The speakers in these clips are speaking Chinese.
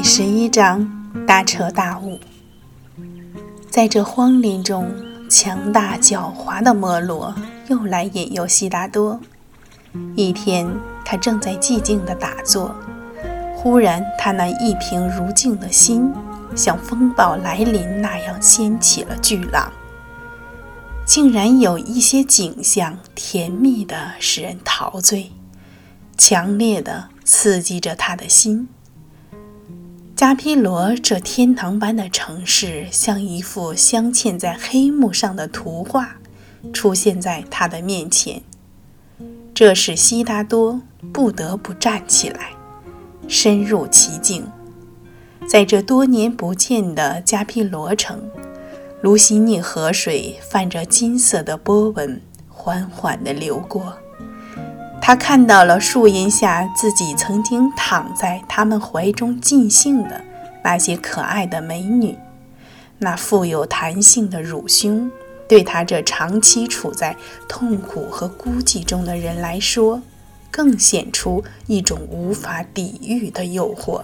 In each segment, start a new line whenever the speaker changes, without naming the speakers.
第十一章大彻大悟。在这荒林中，强大狡猾的摩罗又来引诱悉达多。一天，他正在寂静地打坐，忽然，他那一平如镜的心，像风暴来临那样掀起了巨浪。竟然有一些景象，甜蜜的使人陶醉，强烈的刺激着他的心。加皮罗这天堂般的城市，像一幅镶嵌在黑幕上的图画，出现在他的面前。这使悉达多不得不站起来，深入其境。在这多年不见的加皮罗城，卢西尼河水泛着金色的波纹，缓缓地流过。他看到了树荫下自己曾经躺在他们怀中尽兴的那些可爱的美女，那富有弹性的乳胸，对他这长期处在痛苦和孤寂中的人来说，更显出一种无法抵御的诱惑。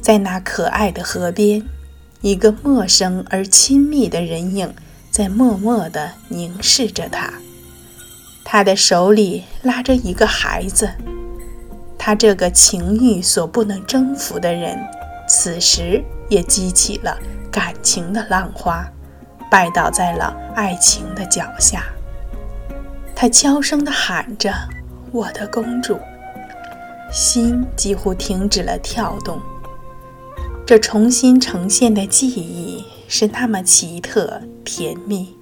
在那可爱的河边，一个陌生而亲密的人影在默默地凝视着他。他的手里拉着一个孩子，他这个情欲所不能征服的人，此时也激起了感情的浪花，拜倒在了爱情的脚下。他悄声地喊着：“我的公主。”心几乎停止了跳动。这重新呈现的记忆是那么奇特甜蜜。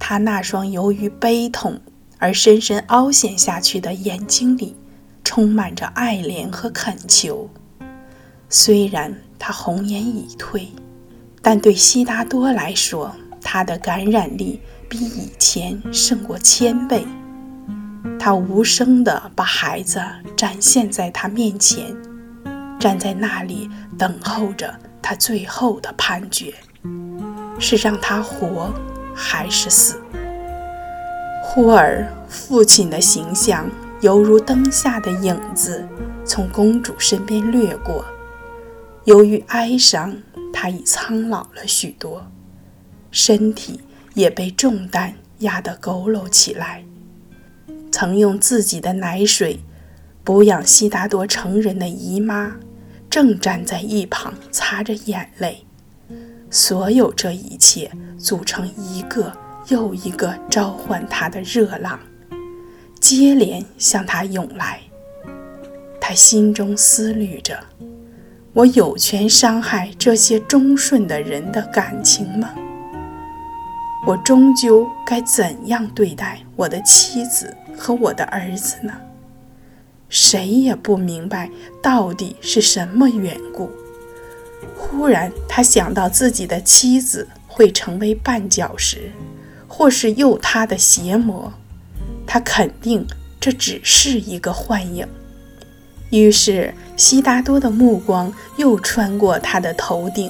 他那双由于悲痛。而深深凹陷下去的眼睛里，充满着爱怜和恳求。虽然他红颜已退，但对悉达多来说，他的感染力比以前胜过千倍。他无声地把孩子展现在他面前，站在那里等候着他最后的判决：是让他活，还是死？忽而，父亲的形象犹如灯下的影子，从公主身边掠过。由于哀伤，他已苍老了许多，身体也被重担压得佝偻起来。曾用自己的奶水哺养悉达多成人的姨妈，正站在一旁擦着眼泪。所有这一切组成一个。又一个召唤他的热浪，接连向他涌来。他心中思虑着：我有权伤害这些忠顺的人的感情吗？我终究该怎样对待我的妻子和我的儿子呢？谁也不明白到底是什么缘故。忽然，他想到自己的妻子会成为绊脚石。或是诱他的邪魔，他肯定这只是一个幻影。于是，悉达多的目光又穿过他的头顶，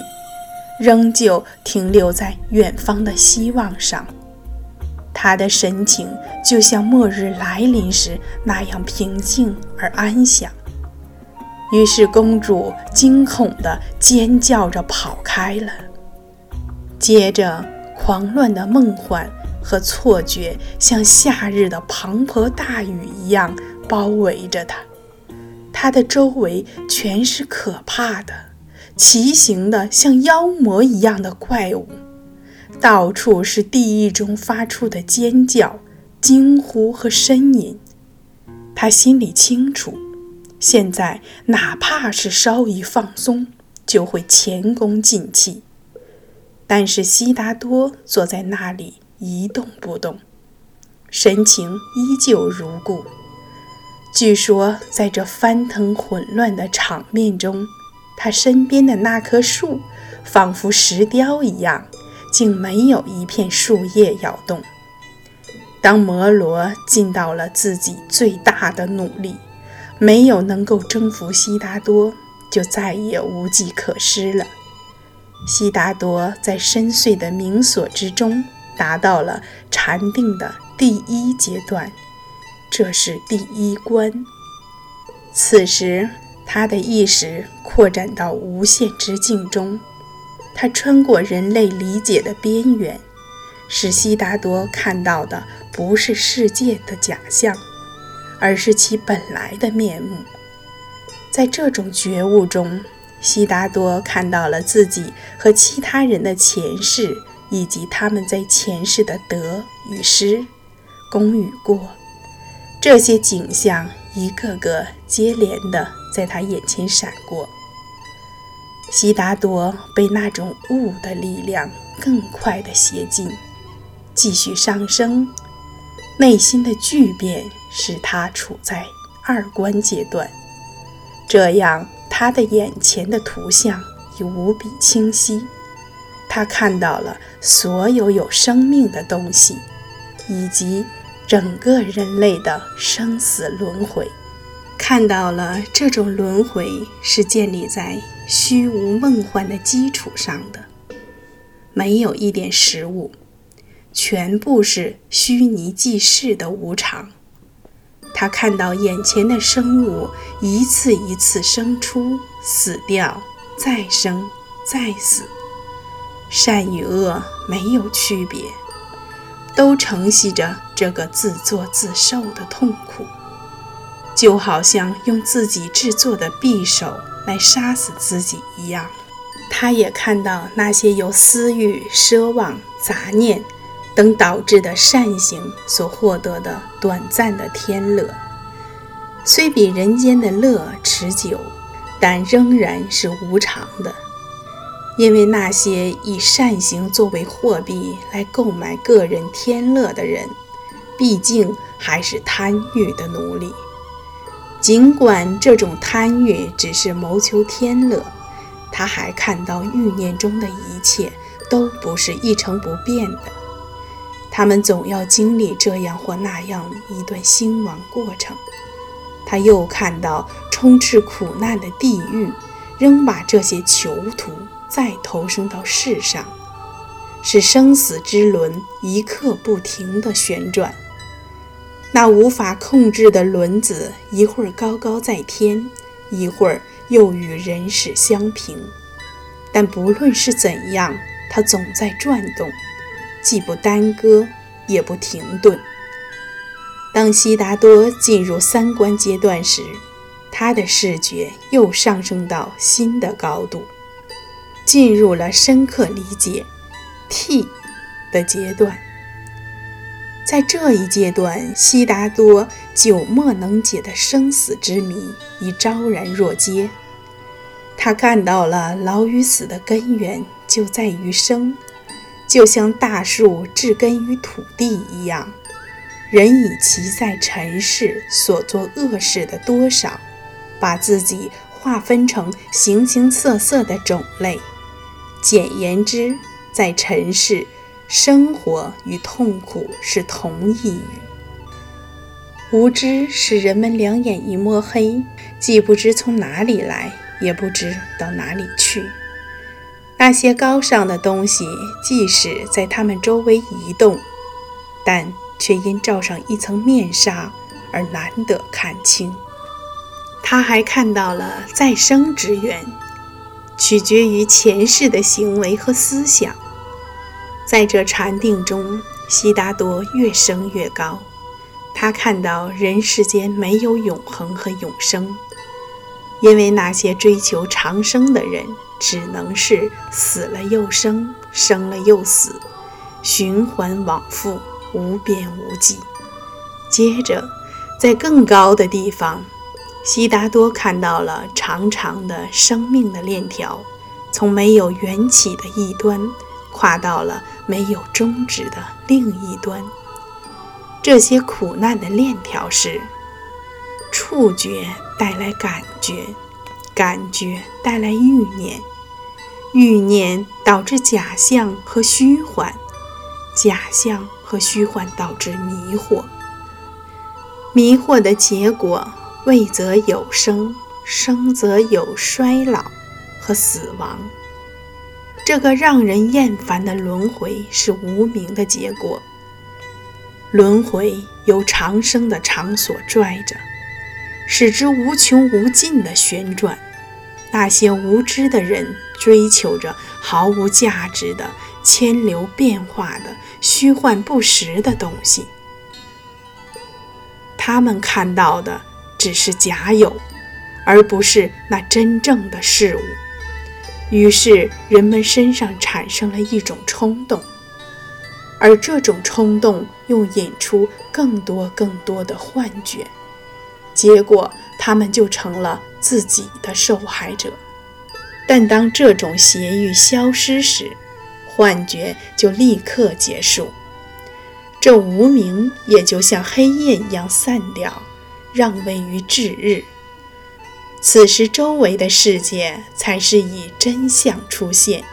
仍旧停留在远方的希望上。他的神情就像末日来临时那样平静而安详。于是，公主惊恐地尖叫着跑开了。接着。狂乱的梦幻和错觉，像夏日的磅礴大雨一样包围着他。他的周围全是可怕的、奇形的、像妖魔一样的怪物，到处是地狱中发出的尖叫、惊呼和呻吟。他心里清楚，现在哪怕是稍一放松，就会前功尽弃。但是悉达多坐在那里一动不动，神情依旧如故。据说，在这翻腾混乱的场面中，他身边的那棵树仿佛石雕一样，竟没有一片树叶摇动。当摩罗尽到了自己最大的努力，没有能够征服悉达多，就再也无计可施了。悉达多在深邃的冥所之中达到了禅定的第一阶段，这是第一关。此时，他的意识扩展到无限之境中，他穿过人类理解的边缘，使悉达多看到的不是世界的假象，而是其本来的面目。在这种觉悟中，悉达多看到了自己和其他人的前世，以及他们在前世的得与失、功与过。这些景象一个个接连的。在他眼前闪过，悉达多被那种悟的力量更快的携进，继续上升。内心的巨变使他处在二观阶段，这样他的眼前的图像已无比清晰。他看到了所有有生命的东西，以及整个人类的生死轮回。看到了这种轮回是建立在虚无梦幻的基础上的，没有一点实物，全部是虚拟记事的无常。他看到眼前的生物一次一次生出、死掉、再生、再死，善与恶没有区别，都承袭着这个自作自受的痛苦。就好像用自己制作的匕首来杀死自己一样。他也看到那些由私欲、奢望、杂念等导致的善行所获得的短暂的天乐，虽比人间的乐持久，但仍然是无常的。因为那些以善行作为货币来购买个人天乐的人，毕竟还是贪欲的奴隶。尽管这种贪欲只是谋求天乐，他还看到欲念中的一切都不是一成不变的，他们总要经历这样或那样一段兴亡过程。他又看到充斥苦难的地狱，仍把这些囚徒再投生到世上，使生死之轮一刻不停地旋转。那无法控制的轮子，一会儿高高在天，一会儿又与人世相平。但不论是怎样，它总在转动，既不耽搁，也不停顿。当悉达多进入三观阶段时，他的视觉又上升到新的高度，进入了深刻理解 T 的阶段。在这一阶段，悉达多久莫能解的生死之谜已昭然若揭。他看到了老与死的根源就在于生，就像大树植根于土地一样。人以其在尘世所做恶事的多少，把自己划分成形形色色的种类。简言之，在尘世。生活与痛苦是同一语。无知使人们两眼一抹黑，既不知从哪里来，也不知到哪里去。那些高尚的东西，即使在他们周围移动，但却因罩上一层面纱而难得看清。他还看到了再生之源，取决于前世的行为和思想。在这禅定中，悉达多越升越高。他看到人世间没有永恒和永生，因为那些追求长生的人，只能是死了又生，生了又死，循环往复，无边无际。接着，在更高的地方，悉达多看到了长长的生命的链条，从没有缘起的一端。跨到了没有终止的另一端。这些苦难的链条是：触觉带来感觉，感觉带来欲念，欲念导致假象和虚幻，假象和虚幻导致迷惑，迷惑的结果未则有生，生则有衰老和死亡。这个让人厌烦的轮回是无名的结果。轮回由长生的场所拽着，使之无穷无尽的旋转。那些无知的人追求着毫无价值的、千流变化的、虚幻不实的东西，他们看到的只是假有，而不是那真正的事物。于是，人们身上产生了一种冲动，而这种冲动又引出更多更多的幻觉，结果他们就成了。自己的受害者，但当这种邪欲消失时，幻觉就立刻结束，这无名也就像黑夜一样散掉，让位于至日。此时，周围的世界才是以真相出现。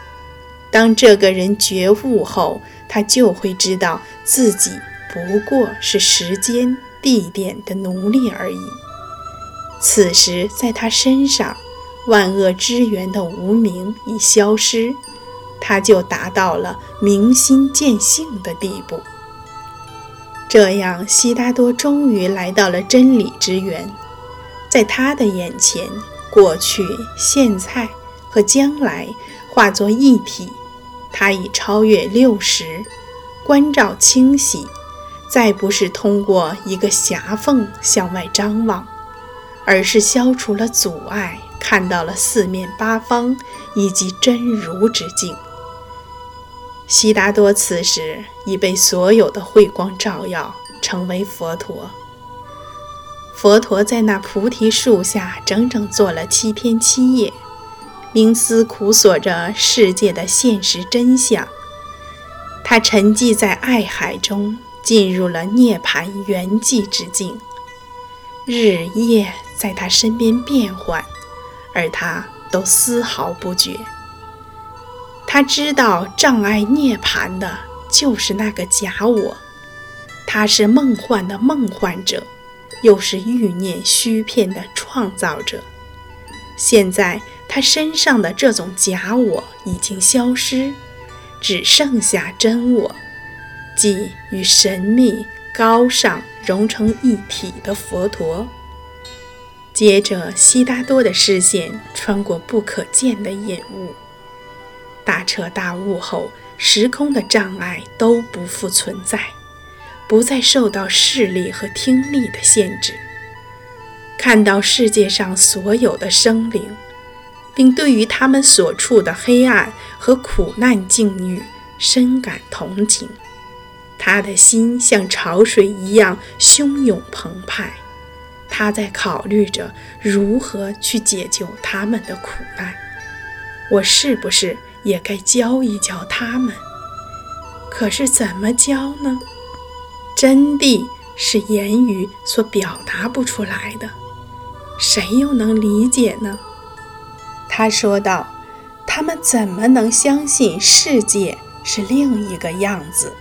当这个人觉悟后，他就会知道自己不过是时间、地点的奴隶而已。此时，在他身上，万恶之源的无名已消失，他就达到了明心见性的地步。这样，悉达多终于来到了真理之源，在他的眼前，过去、现在和将来化作一体。他已超越六十，关照清晰，再不是通过一个狭缝向外张望。而是消除了阻碍，看到了四面八方以及真如之境。悉达多此时已被所有的慧光照耀，成为佛陀。佛陀在那菩提树下整整坐了七天七夜，冥思苦索着世界的现实真相。他沉寂在爱海中，进入了涅槃圆寂之境。日夜在他身边变换，而他都丝毫不觉。他知道障碍涅槃的就是那个假我，他是梦幻的梦幻者，又是欲念虚片的创造者。现在他身上的这种假我已经消失，只剩下真我，即与神秘。高尚融成一体的佛陀。接着，悉达多的视线穿过不可见的隐雾，大彻大悟后，时空的障碍都不复存在，不再受到视力和听力的限制，看到世界上所有的生灵，并对于他们所处的黑暗和苦难境遇深感同情。他的心像潮水一样汹涌澎湃，他在考虑着如何去解救他们的苦难。我是不是也该教一教他们？可是怎么教呢？真谛是言语所表达不出来的，谁又能理解呢？他说道：“他们怎么能相信世界是另一个样子？”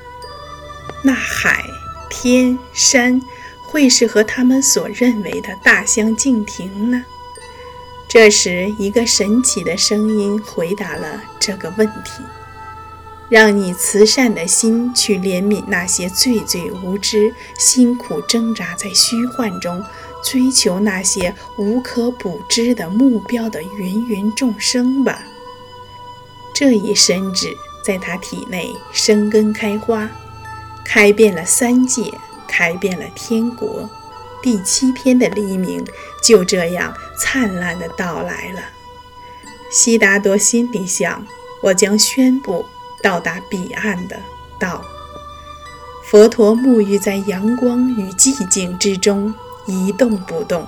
那海、天、山会是和他们所认为的大相径庭呢？这时，一个神奇的声音回答了这个问题：“让你慈善的心去怜悯那些最最无知、辛苦挣扎在虚幻中、追求那些无可补知的目标的芸芸众生吧。”这一深旨在他体内生根开花。开遍了三界，开遍了天国，第七天的黎明就这样灿烂的到来了。悉达多心里想：我将宣布到达彼岸的道。佛陀沐浴在阳光与寂静之中，一动不动。